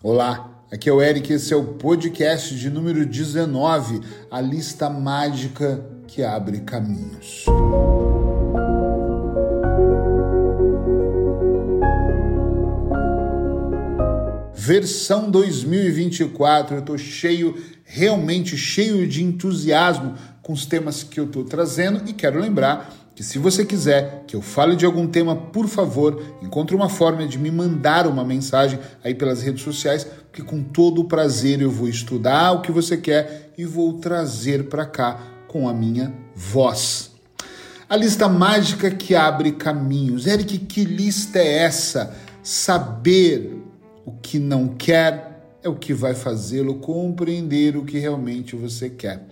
Olá, aqui é o Eric, esse é o podcast de número 19, a lista mágica que abre caminhos. Versão 2024, eu estou cheio, realmente cheio de entusiasmo com os temas que eu estou trazendo e quero lembrar que se você quiser que eu fale de algum tema, por favor, encontre uma forma de me mandar uma mensagem aí pelas redes sociais, que com todo o prazer eu vou estudar o que você quer e vou trazer para cá com a minha voz. A lista mágica que abre caminhos. Eric, que lista é essa? Saber o que não quer é o que vai fazê-lo compreender o que realmente você quer.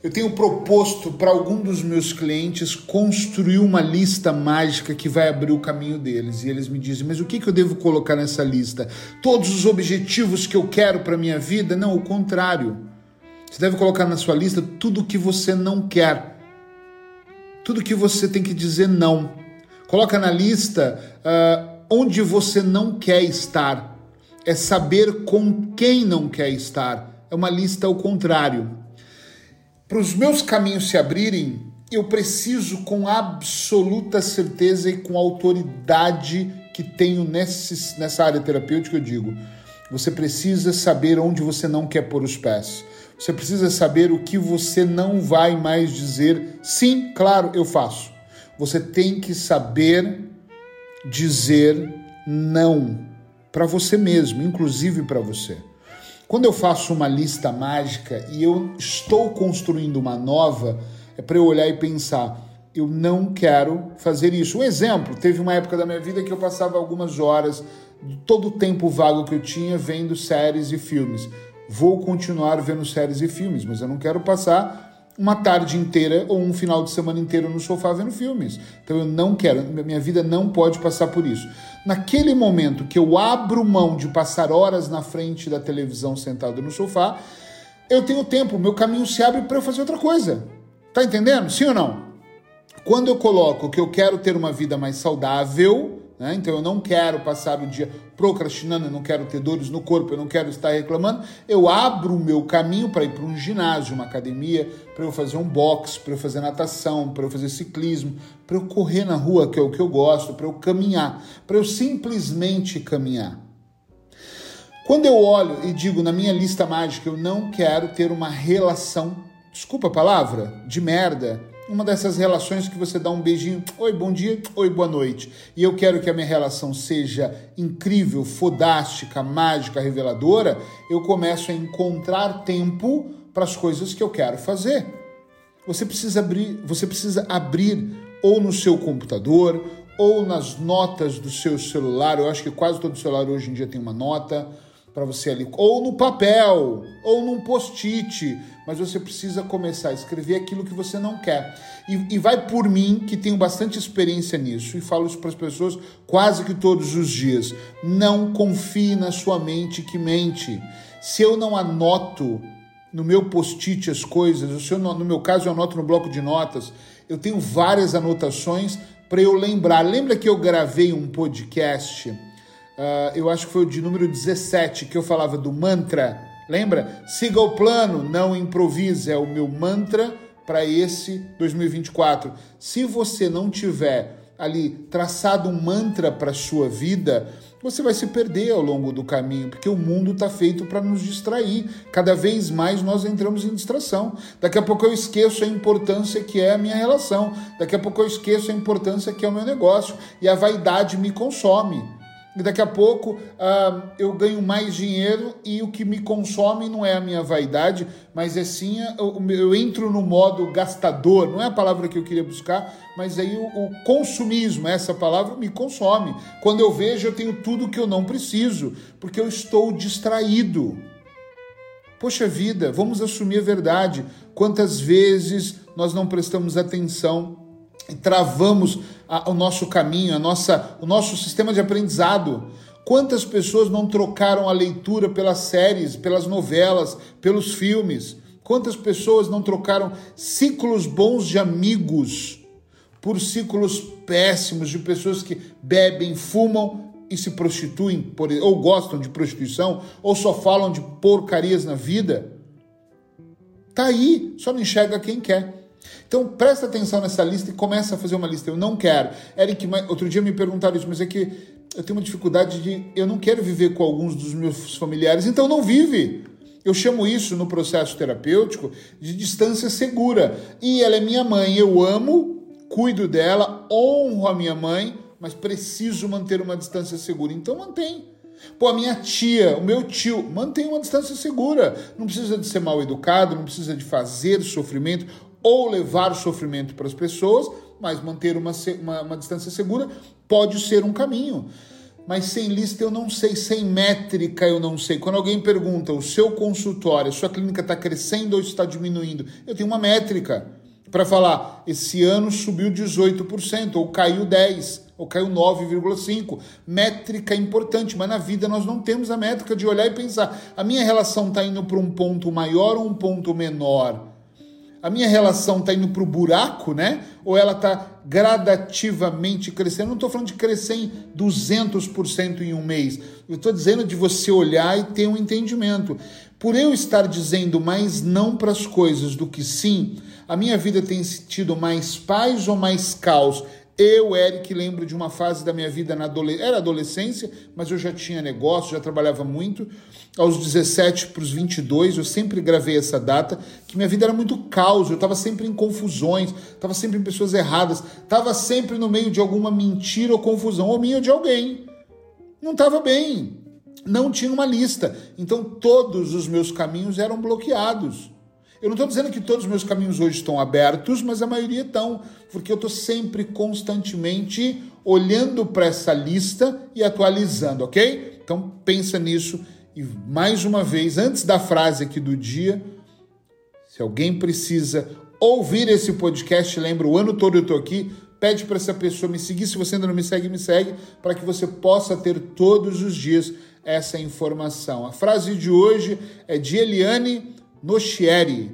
Eu tenho proposto para algum dos meus clientes construir uma lista mágica que vai abrir o caminho deles. E eles me dizem: Mas o que, que eu devo colocar nessa lista? Todos os objetivos que eu quero para minha vida? Não, o contrário. Você deve colocar na sua lista tudo o que você não quer. Tudo que você tem que dizer não. Coloca na lista uh, onde você não quer estar. É saber com quem não quer estar. É uma lista ao contrário. Para os meus caminhos se abrirem, eu preciso com absoluta certeza e com autoridade que tenho nesse, nessa área terapêutica, eu digo, você precisa saber onde você não quer pôr os pés. Você precisa saber o que você não vai mais dizer. Sim, claro, eu faço. Você tem que saber dizer não para você mesmo, inclusive para você. Quando eu faço uma lista mágica e eu estou construindo uma nova, é para eu olhar e pensar, eu não quero fazer isso. Um exemplo, teve uma época da minha vida que eu passava algumas horas, todo o tempo vago que eu tinha, vendo séries e filmes. Vou continuar vendo séries e filmes, mas eu não quero passar uma tarde inteira ou um final de semana inteiro no sofá vendo filmes. Então eu não quero, minha vida não pode passar por isso. Naquele momento que eu abro mão de passar horas na frente da televisão sentado no sofá, eu tenho tempo, meu caminho se abre para eu fazer outra coisa. Tá entendendo? Sim ou não? Quando eu coloco que eu quero ter uma vida mais saudável, né? Então eu não quero passar o dia procrastinando, eu não quero ter dores no corpo, eu não quero estar reclamando. Eu abro o meu caminho para ir para um ginásio, uma academia, para eu fazer um boxe, para eu fazer natação, para eu fazer ciclismo, para eu correr na rua, que é o que eu gosto, para eu caminhar, para eu simplesmente caminhar. Quando eu olho e digo na minha lista mágica, eu não quero ter uma relação, desculpa a palavra, de merda uma dessas relações que você dá um beijinho, oi, bom dia, oi, boa noite. E eu quero que a minha relação seja incrível, fodástica, mágica, reveladora, eu começo a encontrar tempo para as coisas que eu quero fazer. Você precisa abrir, você precisa abrir ou no seu computador ou nas notas do seu celular. Eu acho que quase todo celular hoje em dia tem uma nota para você ali, ou no papel, ou num post-it, mas você precisa começar a escrever aquilo que você não quer. E, e vai por mim, que tenho bastante experiência nisso, e falo isso para as pessoas quase que todos os dias. Não confie na sua mente que mente. Se eu não anoto no meu post-it as coisas, se eu, no meu caso eu anoto no bloco de notas, eu tenho várias anotações para eu lembrar. Lembra que eu gravei um podcast? Uh, eu acho que foi o de número 17, que eu falava do mantra. Lembra? Siga o plano, não improvise. É o meu mantra para esse 2024. Se você não tiver ali traçado um mantra para sua vida, você vai se perder ao longo do caminho, porque o mundo está feito para nos distrair. Cada vez mais nós entramos em distração. Daqui a pouco eu esqueço a importância que é a minha relação. Daqui a pouco eu esqueço a importância que é o meu negócio. E a vaidade me consome daqui a pouco uh, eu ganho mais dinheiro e o que me consome não é a minha vaidade, mas é sim eu, eu entro no modo gastador, não é a palavra que eu queria buscar, mas aí o, o consumismo, essa palavra me consome. Quando eu vejo, eu tenho tudo que eu não preciso, porque eu estou distraído. Poxa vida, vamos assumir a verdade. Quantas vezes nós não prestamos atenção e travamos o nosso caminho, a nossa, o nosso sistema de aprendizado. Quantas pessoas não trocaram a leitura pelas séries, pelas novelas, pelos filmes? Quantas pessoas não trocaram ciclos bons de amigos por ciclos péssimos de pessoas que bebem, fumam e se prostituem, por, ou gostam de prostituição, ou só falam de porcarias na vida. Tá aí, só não enxerga quem quer. Então presta atenção nessa lista e começa a fazer uma lista. Eu não quero. Eric, outro dia me perguntaram isso, mas é que eu tenho uma dificuldade de. Eu não quero viver com alguns dos meus familiares, então não vive. Eu chamo isso no processo terapêutico de distância segura. E ela é minha mãe, eu amo, cuido dela, honro a minha mãe, mas preciso manter uma distância segura. Então mantém. Pô, a minha tia, o meu tio, mantém uma distância segura. Não precisa de ser mal educado, não precisa de fazer sofrimento ou levar sofrimento para as pessoas, mas manter uma, uma, uma distância segura pode ser um caminho. Mas sem lista eu não sei, sem métrica eu não sei. Quando alguém pergunta, o seu consultório, a sua clínica está crescendo ou está diminuindo? Eu tenho uma métrica para falar, esse ano subiu 18%, ou caiu 10%, ou caiu 9,5%. Métrica importante, mas na vida nós não temos a métrica de olhar e pensar, a minha relação está indo para um ponto maior ou um ponto menor? A minha relação está indo para o buraco, né? Ou ela está gradativamente crescendo? Não estou falando de crescer em 200% em um mês. Eu estou dizendo de você olhar e ter um entendimento. Por eu estar dizendo mais não para as coisas do que sim, a minha vida tem tido mais paz ou mais caos? Eu, Eric, lembro de uma fase da minha vida na adolescência, era adolescência, mas eu já tinha negócio, já trabalhava muito. Aos 17 para os 22, eu sempre gravei essa data, que minha vida era muito caos, eu estava sempre em confusões, estava sempre em pessoas erradas, estava sempre no meio de alguma mentira ou confusão, ou minha ou de alguém. Não estava bem, não tinha uma lista. Então todos os meus caminhos eram bloqueados. Eu não estou dizendo que todos os meus caminhos hoje estão abertos, mas a maioria estão, porque eu estou sempre constantemente olhando para essa lista e atualizando, ok? Então pensa nisso e mais uma vez, antes da frase aqui do dia, se alguém precisa ouvir esse podcast, lembra, o ano todo eu estou aqui, pede para essa pessoa me seguir. Se você ainda não me segue, me segue, para que você possa ter todos os dias essa informação. A frase de hoje é de Eliane Nochieri.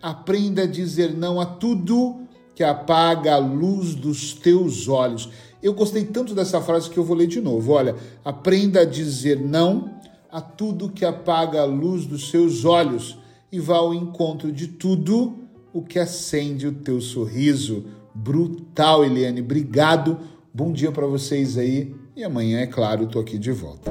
Aprenda a dizer não a tudo que apaga a luz dos teus olhos. Eu gostei tanto dessa frase que eu vou ler de novo. Olha, aprenda a dizer não a tudo que apaga a luz dos seus olhos e vá ao encontro de tudo o que acende o teu sorriso. Brutal, Eliane. Obrigado. Bom dia para vocês aí. E amanhã, é claro, estou aqui de volta.